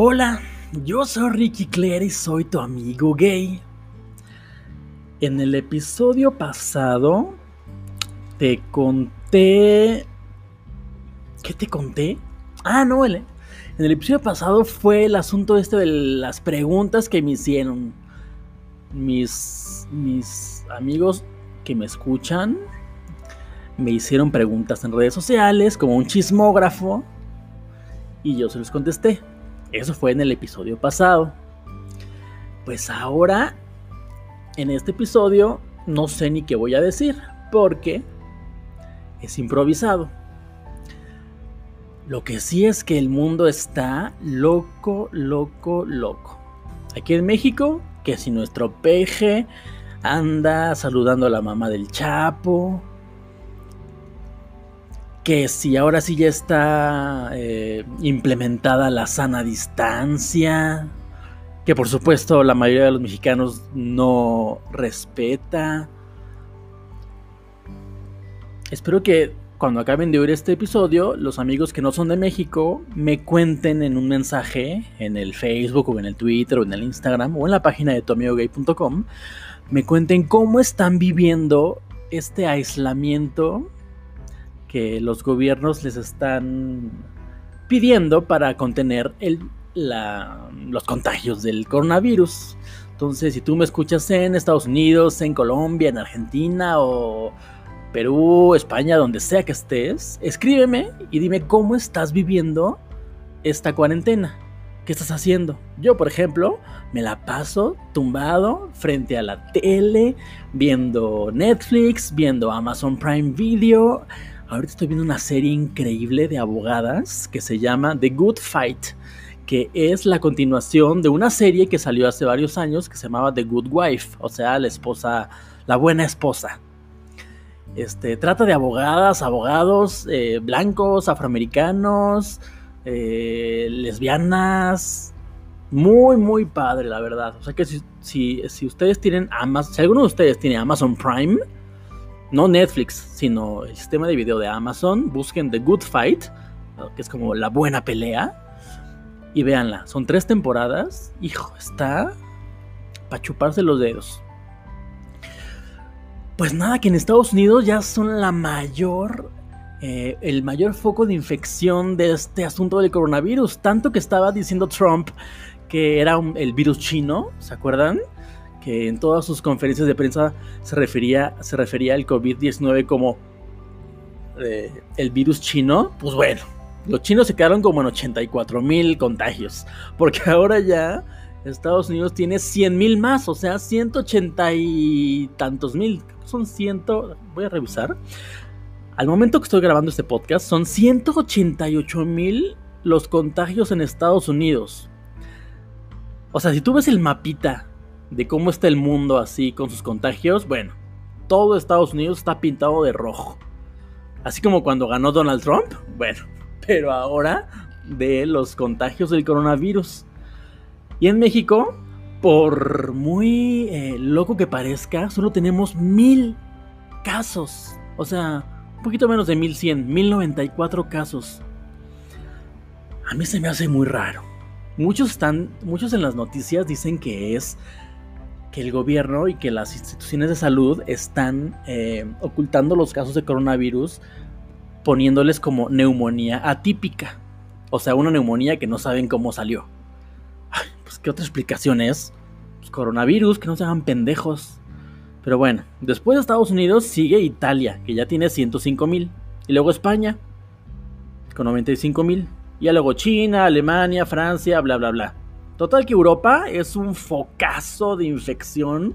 Hola, yo soy Ricky Claire y soy tu amigo gay. En el episodio pasado te conté... ¿Qué te conté? Ah, no, en el episodio pasado fue el asunto este de las preguntas que me hicieron mis, mis amigos que me escuchan. Me hicieron preguntas en redes sociales como un chismógrafo y yo se los contesté. Eso fue en el episodio pasado. Pues ahora, en este episodio, no sé ni qué voy a decir, porque es improvisado. Lo que sí es que el mundo está loco, loco, loco. Aquí en México, que si nuestro peje anda saludando a la mamá del Chapo, que si ahora sí ya está eh, implementada la sana distancia, que por supuesto la mayoría de los mexicanos no respeta. Espero que cuando acaben de oír este episodio, los amigos que no son de México me cuenten en un mensaje en el Facebook o en el Twitter o en el Instagram o en la página de tomiogay.com, me cuenten cómo están viviendo este aislamiento que los gobiernos les están pidiendo para contener los contagios del coronavirus. Entonces, si tú me escuchas en Estados Unidos, en Colombia, en Argentina o Perú, España, donde sea que estés, escríbeme y dime cómo estás viviendo esta cuarentena. ¿Qué estás haciendo? Yo, por ejemplo, me la paso tumbado frente a la tele, viendo Netflix, viendo Amazon Prime Video, Ahorita estoy viendo una serie increíble de abogadas que se llama The Good Fight, que es la continuación de una serie que salió hace varios años que se llamaba The Good Wife, o sea, la esposa, la buena esposa. Este, trata de abogadas, abogados eh, blancos, afroamericanos, eh, lesbianas. Muy, muy padre, la verdad. O sea que si, si, si ustedes tienen Amazon, si alguno de ustedes tiene Amazon Prime, no Netflix, sino el sistema de video de Amazon, busquen The Good Fight, que es como la buena pelea, y véanla. Son tres temporadas. Hijo, está para chuparse los dedos. Pues nada, que en Estados Unidos ya son la mayor, eh, el mayor foco de infección de este asunto del coronavirus. Tanto que estaba diciendo Trump que era el virus chino, ¿se acuerdan? Que en todas sus conferencias de prensa se refería, se refería al COVID-19 como eh, el virus chino, pues bueno, los chinos se quedaron como en 84 mil contagios, porque ahora ya Estados Unidos tiene 100 mil más, o sea, 180 y tantos mil, son 100, voy a revisar. Al momento que estoy grabando este podcast, son 188 mil los contagios en Estados Unidos. O sea, si tú ves el mapita de cómo está el mundo así con sus contagios, bueno, todo Estados Unidos está pintado de rojo. Así como cuando ganó Donald Trump, bueno, pero ahora de los contagios del coronavirus. Y en México, por muy eh, loco que parezca, solo tenemos mil casos. O sea, un poquito menos de 1100, 1094 casos. A mí se me hace muy raro. Muchos están, muchos en las noticias dicen que es que el gobierno y que las instituciones de salud están eh, ocultando los casos de coronavirus poniéndoles como neumonía atípica. O sea, una neumonía que no saben cómo salió. pues qué otra explicación es. Pues, coronavirus, que no se hagan pendejos. Pero bueno, después de Estados Unidos sigue Italia, que ya tiene 105 mil. Y luego España, con 95 mil. Y luego China, Alemania, Francia, bla, bla, bla. Total que Europa es un focazo de infección.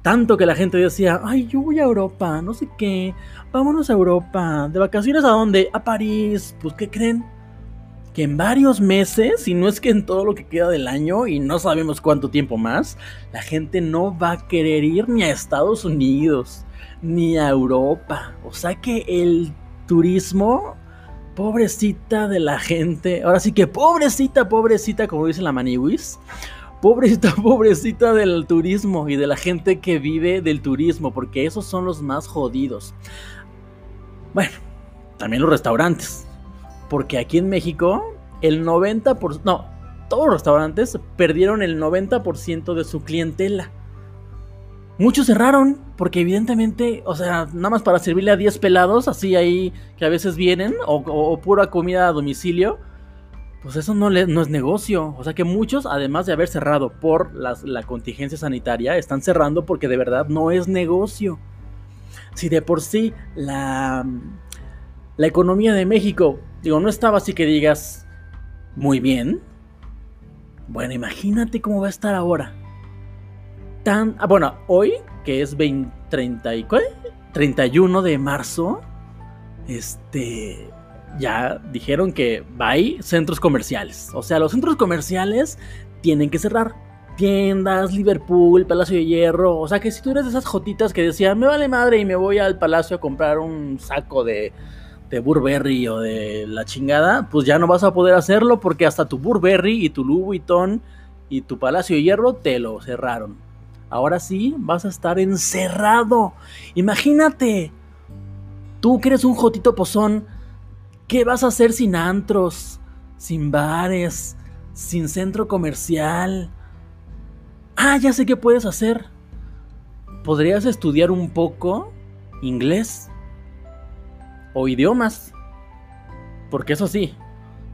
Tanto que la gente decía, ay, yo voy a Europa, no sé qué, vámonos a Europa. ¿De vacaciones a dónde? A París. Pues, ¿qué creen? Que en varios meses, y no es que en todo lo que queda del año, y no sabemos cuánto tiempo más, la gente no va a querer ir ni a Estados Unidos, ni a Europa. O sea que el turismo pobrecita de la gente. Ahora sí que pobrecita, pobrecita, como dice la Maniwis. Pobrecita, pobrecita del turismo y de la gente que vive del turismo, porque esos son los más jodidos. Bueno, también los restaurantes. Porque aquí en México, el 90%, no, todos los restaurantes perdieron el 90% de su clientela. Muchos cerraron porque evidentemente, o sea, nada más para servirle a 10 pelados, así ahí que a veces vienen, o, pura comida a domicilio, pues eso no, es negocio. O sea que muchos, además de haber cerrado por la contingencia sanitaria, están cerrando porque de verdad no es negocio. Si de por sí la, la economía de México, digo, no estaba así que digas muy bien. Bueno, imagínate cómo va a estar ahora tan... Ah, bueno, hoy, que es 20, 30 y, 31 de marzo, este... Ya dijeron que hay centros comerciales. O sea, los centros comerciales tienen que cerrar. Tiendas, Liverpool, Palacio de Hierro. O sea que si tú eres de esas jotitas que decían, me vale madre y me voy al palacio a comprar un saco de, de Burberry o de la chingada, pues ya no vas a poder hacerlo porque hasta tu Burberry y tu Louis Vuitton y tu Palacio de Hierro te lo cerraron. Ahora sí vas a estar encerrado. Imagínate. Tú que eres un jotito pozón. ¿Qué vas a hacer sin antros? Sin bares. Sin centro comercial. Ah, ya sé qué puedes hacer. Podrías estudiar un poco inglés. O idiomas. Porque eso sí,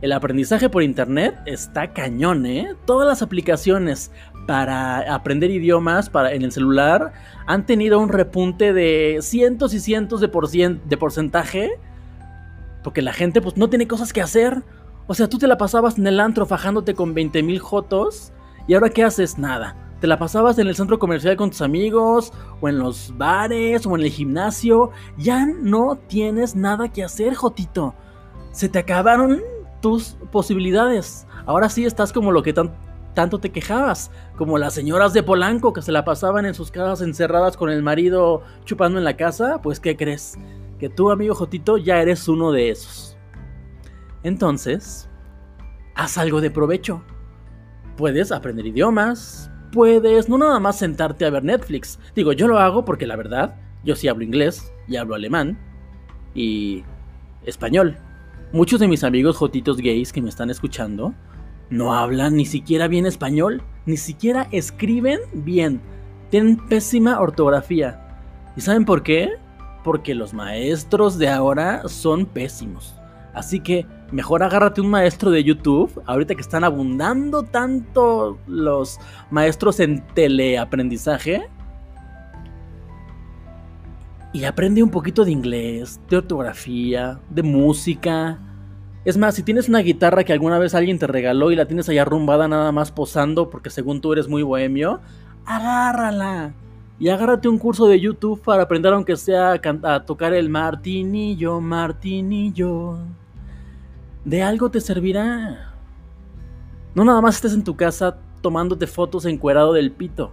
el aprendizaje por internet está cañón, ¿eh? Todas las aplicaciones para aprender idiomas para, en el celular han tenido un repunte de cientos y cientos de, de porcentaje. Porque la gente pues no tiene cosas que hacer. O sea, tú te la pasabas en el antro fajándote con 20 mil jotos. Y ahora ¿qué haces? Nada. Te la pasabas en el centro comercial con tus amigos, o en los bares, o en el gimnasio. Ya no tienes nada que hacer, Jotito. Se te acabaron tus posibilidades. Ahora sí estás como lo que tanto te quejabas, como las señoras de Polanco que se la pasaban en sus casas encerradas con el marido chupando en la casa, pues ¿qué crees? Que tú, amigo Jotito, ya eres uno de esos. Entonces, haz algo de provecho. Puedes aprender idiomas, puedes no nada más sentarte a ver Netflix. Digo, yo lo hago porque la verdad, yo sí hablo inglés y hablo alemán y español. Muchos de mis amigos jotitos gays que me están escuchando no hablan ni siquiera bien español, ni siquiera escriben bien. Tienen pésima ortografía. ¿Y saben por qué? Porque los maestros de ahora son pésimos. Así que mejor agárrate un maestro de YouTube, ahorita que están abundando tanto los maestros en teleaprendizaje, y aprende un poquito de inglés, de ortografía, de música. Es más, si tienes una guitarra que alguna vez alguien te regaló y la tienes allá arrumbada nada más posando porque según tú eres muy bohemio, agárrala. Y agárrate un curso de YouTube para aprender aunque sea a, tocar el martinillo, martinillo. De algo te servirá. No nada más estés en tu casa tomándote fotos encuerado del pito.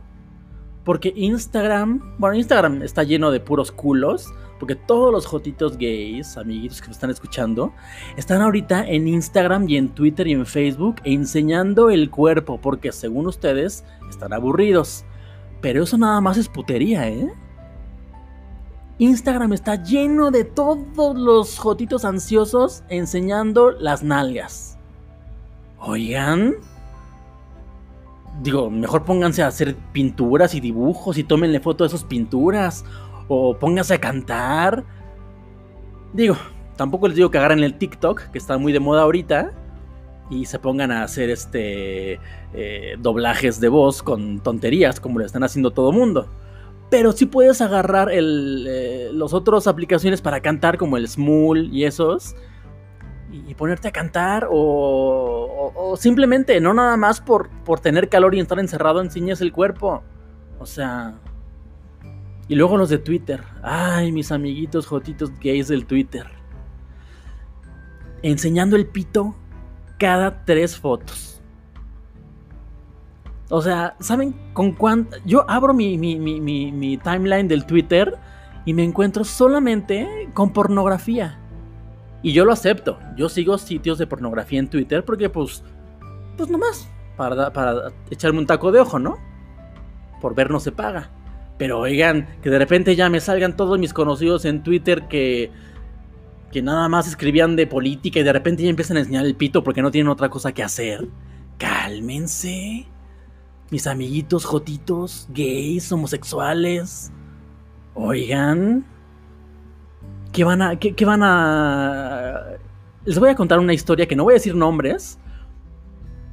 Porque Instagram, bueno, Instagram está lleno de puros culos. Porque todos los jotitos gays, amiguitos que me están escuchando, están ahorita en Instagram y en Twitter y en Facebook enseñando el cuerpo. Porque según ustedes, están aburridos. Pero eso nada más es putería, ¿eh? Instagram está lleno de todos los jotitos ansiosos enseñando las nalgas. Oigan, digo, mejor pónganse a hacer pinturas y dibujos y tómenle foto de esas pinturas. O pónganse a cantar. Digo, tampoco les digo que agarren el TikTok, que está muy de moda ahorita. Y se pongan a hacer este eh, doblajes de voz con tonterías, como lo están haciendo todo mundo. Pero sí puedes agarrar el, eh, los otros aplicaciones para cantar, como el Smule y esos y ponerte a cantar o, simplemente, no nada más por, por tener calor y estar encerrado, enseñas el cuerpo. O sea... Y luego los de Twitter. Ay, mis amiguitos jotitos gays del Twitter. Enseñando el pito cada tres fotos. O sea, ¿saben con cuánto? Yo abro mi, timeline del Twitter y me encuentro solamente con pornografía. Y yo lo acepto. Yo sigo sitios de pornografía en Twitter porque, pues, pues nomás, para, para echarme un taco de ojo, ¿no? Por ver no se paga. Pero oigan, que de repente ya me salgan todos mis conocidos en Twitter que, que nada más escribían de política y de repente ya empiezan a enseñar el pito porque no tienen otra cosa que hacer. cálmense. Mis amiguitos jotitos, gays, homosexuales. Oigan. ¿Qué van a. qué, van a. Les voy a contar una historia que no voy a decir nombres.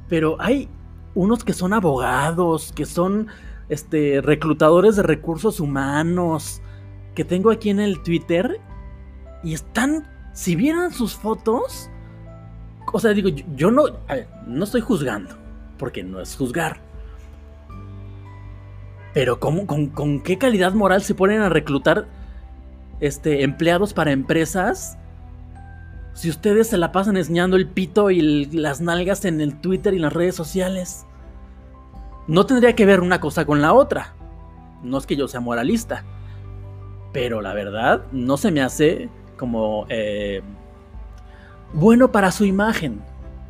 Pero hay unos que son abogados, que son este, reclutadores de recursos humanos, que tengo aquí en el Twitter. Y están. Si vieran sus fotos. O sea, digo, yo, no. no estoy juzgando. Porque no es juzgar. Pero ¿cómo, con, qué calidad moral se ponen a reclutar este, empleados para empresas? Si ustedes se la pasan enseñando el pito y las nalgas en el Twitter y en las redes sociales. No tendría que ver una cosa con la otra. No es que yo sea moralista. Pero la verdad, no se me hace como eh, bueno para su imagen.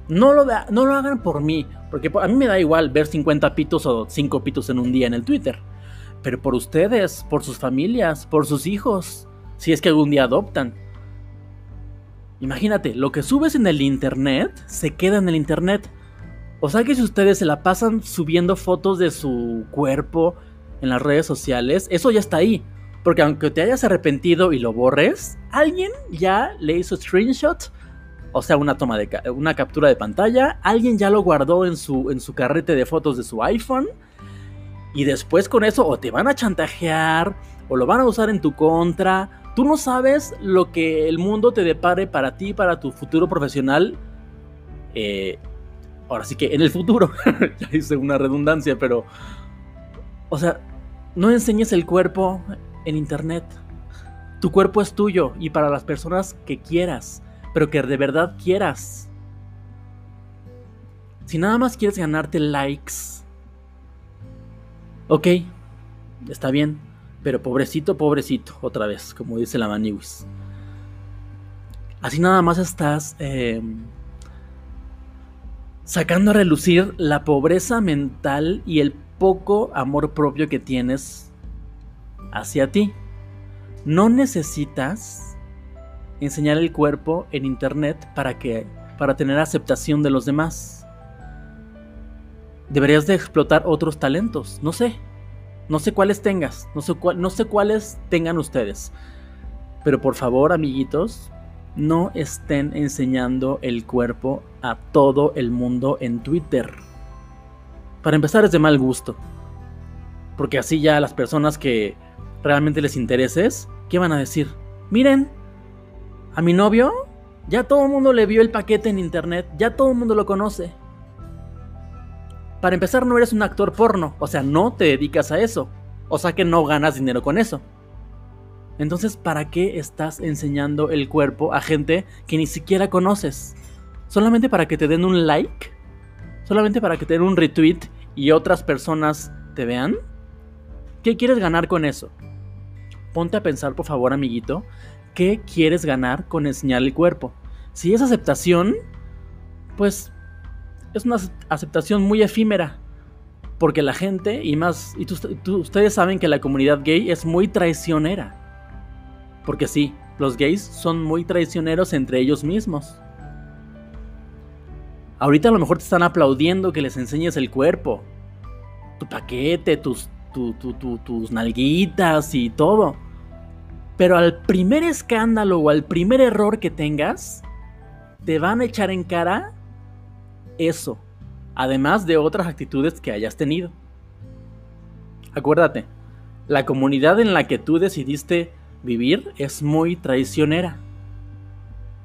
No lo, no lo hagan por mí, porque a mí me da igual ver 50 pitos o 5 pitos en un día en el Twitter. Pero por ustedes, por sus familias, por sus hijos, si es que algún día adoptan. Imagínate, lo que subes en el internet se queda en el internet. O sea que si ustedes se la pasan subiendo fotos de su cuerpo en las redes sociales, eso ya está ahí. Porque aunque te hayas arrepentido y lo borres, alguien ya le hizo screenshot o sea, una toma de una captura de pantalla, alguien ya lo guardó en su, en su carrete de fotos de su iPhone y después con eso o te van a chantajear o lo van a usar en tu contra. Tú no sabes lo que el mundo te depare para ti, para tu futuro profesional. Eh, ahora sí que en el futuro, ya hice una redundancia, pero... O sea, no enseñes el cuerpo en internet. Tu cuerpo es tuyo y para las personas que quieras pero que de verdad quieras. Si nada más quieres ganarte likes, ok, está bien, pero pobrecito, pobrecito, otra vez, como dice la Maniwis. Así nada más estás em, sacando a relucir la pobreza mental y el poco amor propio que tienes hacia ti. No necesitas enseñar el cuerpo en internet para que para tener aceptación de los demás. Deberías de explotar otros talentos, no sé. No sé cuáles tengas, no sé, no sé cuáles tengan ustedes. Pero por favor, amiguitos, no estén enseñando el cuerpo a todo el mundo en Twitter. Para empezar es de mal gusto. Porque así ya las personas que realmente les intereses, ¿qué van a decir? Miren, a mi novio, ya todo el mundo le vio el paquete en internet, ya todo el mundo lo conoce. Para empezar, no eres un actor porno, o sea, no te dedicas a eso, o sea que no ganas dinero con eso. Entonces, ¿para qué estás enseñando el cuerpo a gente que ni siquiera conoces? ¿Solamente para que te den un like? ¿Solamente para que te den un retweet y otras personas te vean? ¿Qué quieres ganar con eso? Ponte a pensar, por favor, amiguito, qué quieres ganar con enseñar el cuerpo. Si es aceptación, pues es una aceptación muy efímera. Porque la gente, y más, y ustedes saben que la comunidad gay es muy traicionera. Porque sí, los gays son muy traicioneros entre ellos mismos. Ahorita a lo mejor te están aplaudiendo que les enseñes el cuerpo. Tu paquete, tus, tus nalguitas y todo. Pero al primer escándalo o al primer error que tengas, te van a echar en cara eso, además de otras actitudes que hayas tenido. Acuérdate, la comunidad en la que tú decidiste vivir es muy traicionera.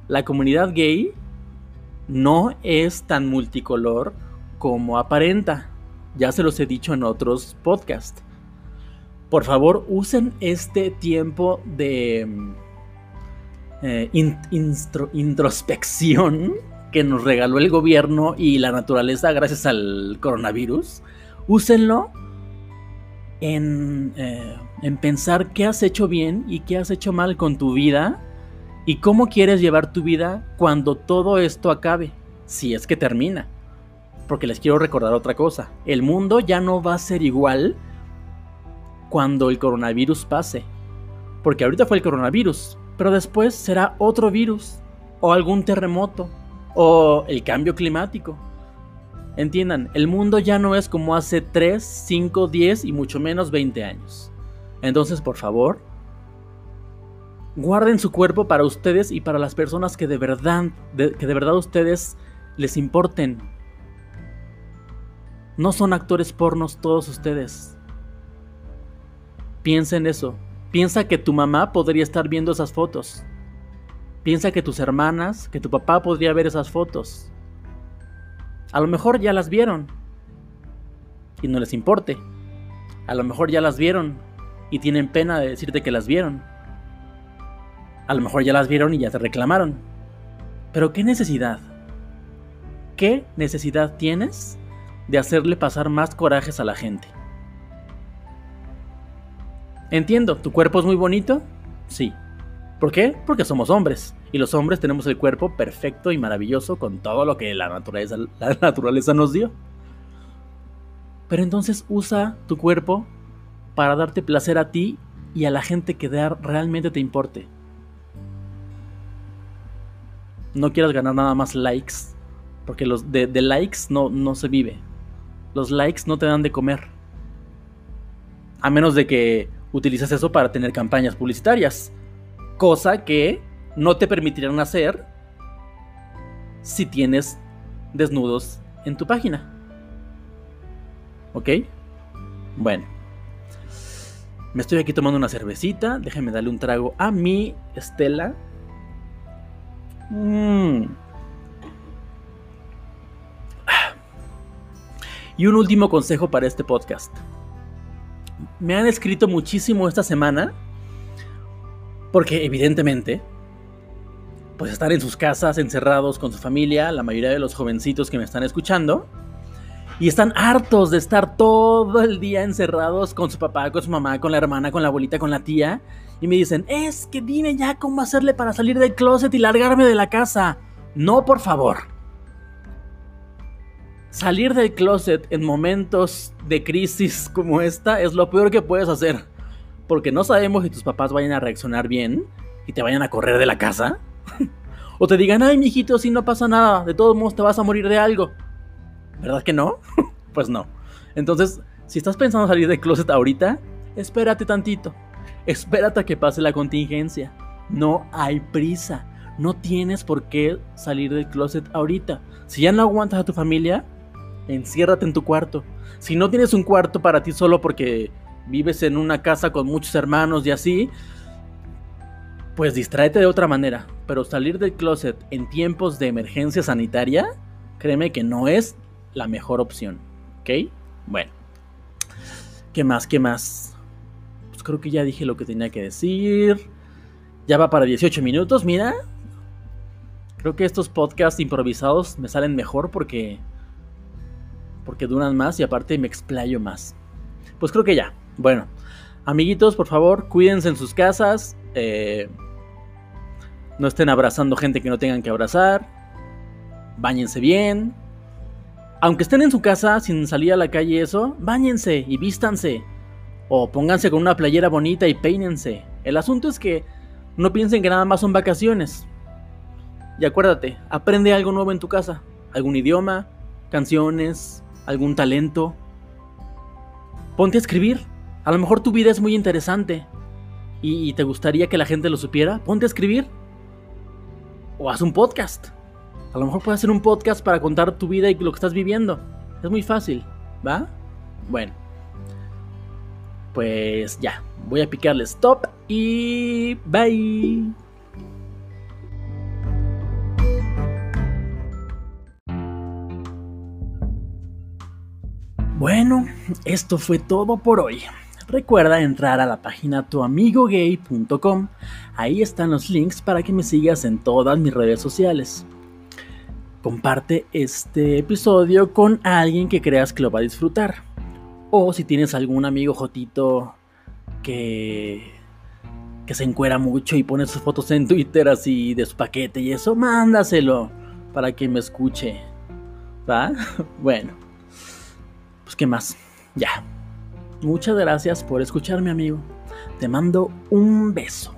La comunidad gay no es tan multicolor como aparenta. Ya se los he dicho en otros podcasts por favor usen este tiempo de eh, introspección que nos regaló el gobierno y la naturaleza gracias al coronavirus. Úsenlo en, eh, en pensar qué has hecho bien y qué has hecho mal con tu vida y cómo quieres llevar tu vida cuando todo esto acabe, si es que termina. Porque les quiero recordar otra cosa, el mundo ya no va a ser igual cuando el coronavirus pase. Porque ahorita fue el coronavirus, pero después será otro virus, o algún terremoto, o el cambio climático. Entiendan, el mundo ya no es como hace 3, 5, 10 y mucho menos 20 años. Entonces, por favor, guarden su cuerpo para ustedes y para las personas que de verdad, que de verdad ustedes les importen. No son actores pornos todos ustedes. Piensa en eso. Piensa que tu mamá podría estar viendo esas fotos. Piensa que tus hermanas, que tu papá podría ver esas fotos. A lo mejor ya las vieron y no les importe. A lo mejor ya las vieron y tienen pena de decirte que las vieron. A lo mejor ya las vieron y ya te reclamaron. Pero ¿qué necesidad? ¿Qué necesidad tienes de hacerle pasar más corajes a la gente? Entiendo, ¿tu cuerpo es muy bonito? Sí. ¿Por qué? Porque somos hombres. Y los hombres tenemos el cuerpo perfecto y maravilloso con todo lo que la naturaleza, la naturaleza nos dio. Pero entonces usa tu cuerpo para darte placer a ti y a la gente que realmente te importe. No quieras ganar nada más likes, porque los de, likes no, no se vive. Los likes no te dan de comer. A menos de que utilices eso para tener campañas publicitarias. Cosa que no te permitirán hacer si tienes desnudos en tu página. ¿Ok? Bueno. Me estoy aquí tomando una cervecita. Déjenme darle un trago a mi Estela. Mm. Y un último consejo para este podcast. Me han escrito muchísimo esta semana. Porque evidentemente, pues estar en sus casas encerrados con su familia, la mayoría de los jovencitos que me están escuchando, y están hartos de estar todo el día encerrados con su papá, con su mamá, con la hermana, con la abuelita, con la tía. Y me dicen, es que dime ya cómo hacerle para salir del closet y largarme de la casa. No, por favor. Salir del closet en momentos de crisis como esta es lo peor que puedes hacer. Porque no sabemos si tus papás vayan a reaccionar bien y te vayan a correr de la casa. o te digan, ay, mijito, si no pasa nada, de todos modos te vas a morir de algo. ¿Verdad que no? pues no. Entonces, si estás pensando salir del closet ahorita, espérate tantito. Espérate a que pase la contingencia. No hay prisa. No tienes por qué salir del closet ahorita. Si ya no aguantas a tu familia, enciérrate en tu cuarto. Si no tienes un cuarto para ti solo porque vives en una casa con muchos hermanos y así, pues distráete de otra manera. Pero salir del closet en tiempos de emergencia sanitaria, créeme que no es la mejor opción. ¿Ok? Bueno. ¿Qué más? ¿Qué más? Pues creo que ya dije lo que tenía que decir. Ya va para 18 minutos, mira. Creo que estos podcasts improvisados me salen mejor porque porque duran más y aparte me explayo más. Pues creo que ya. Bueno, amiguitos, por favor, cuídense en sus casas. Eh, no estén abrazando gente que no tengan que abrazar. Báñense bien. Aunque estén en su casa sin salir a la calle eso, báñense y vístanse. O pónganse con una playera bonita y peínense. El asunto es que no piensen que nada más son vacaciones. Y acuérdate, aprende algo nuevo en tu casa. Algún idioma, canciones, algún talento. Ponte a escribir. A lo mejor tu vida es muy interesante y, te gustaría que la gente lo supiera. Ponte a escribir. O haz un podcast. A lo mejor puedes hacer un podcast para contar tu vida y lo que estás viviendo. Es muy fácil, ¿va? Bueno. Pues ya, voy a picarle stop y bye. Bueno, esto fue todo por hoy. Recuerda entrar a la página tuamigogay.com. Ahí están los links para que me sigas en todas mis redes sociales comparte este episodio con alguien que creas que lo va a disfrutar. O si tienes algún amigo jotito que, que se encuera mucho y pone sus fotos en Twitter así de su paquete y eso, mándaselo para que me escuche. ¿Va? Bueno. Pues qué más. Ya. Muchas gracias por escucharme amigo. Te mando un beso.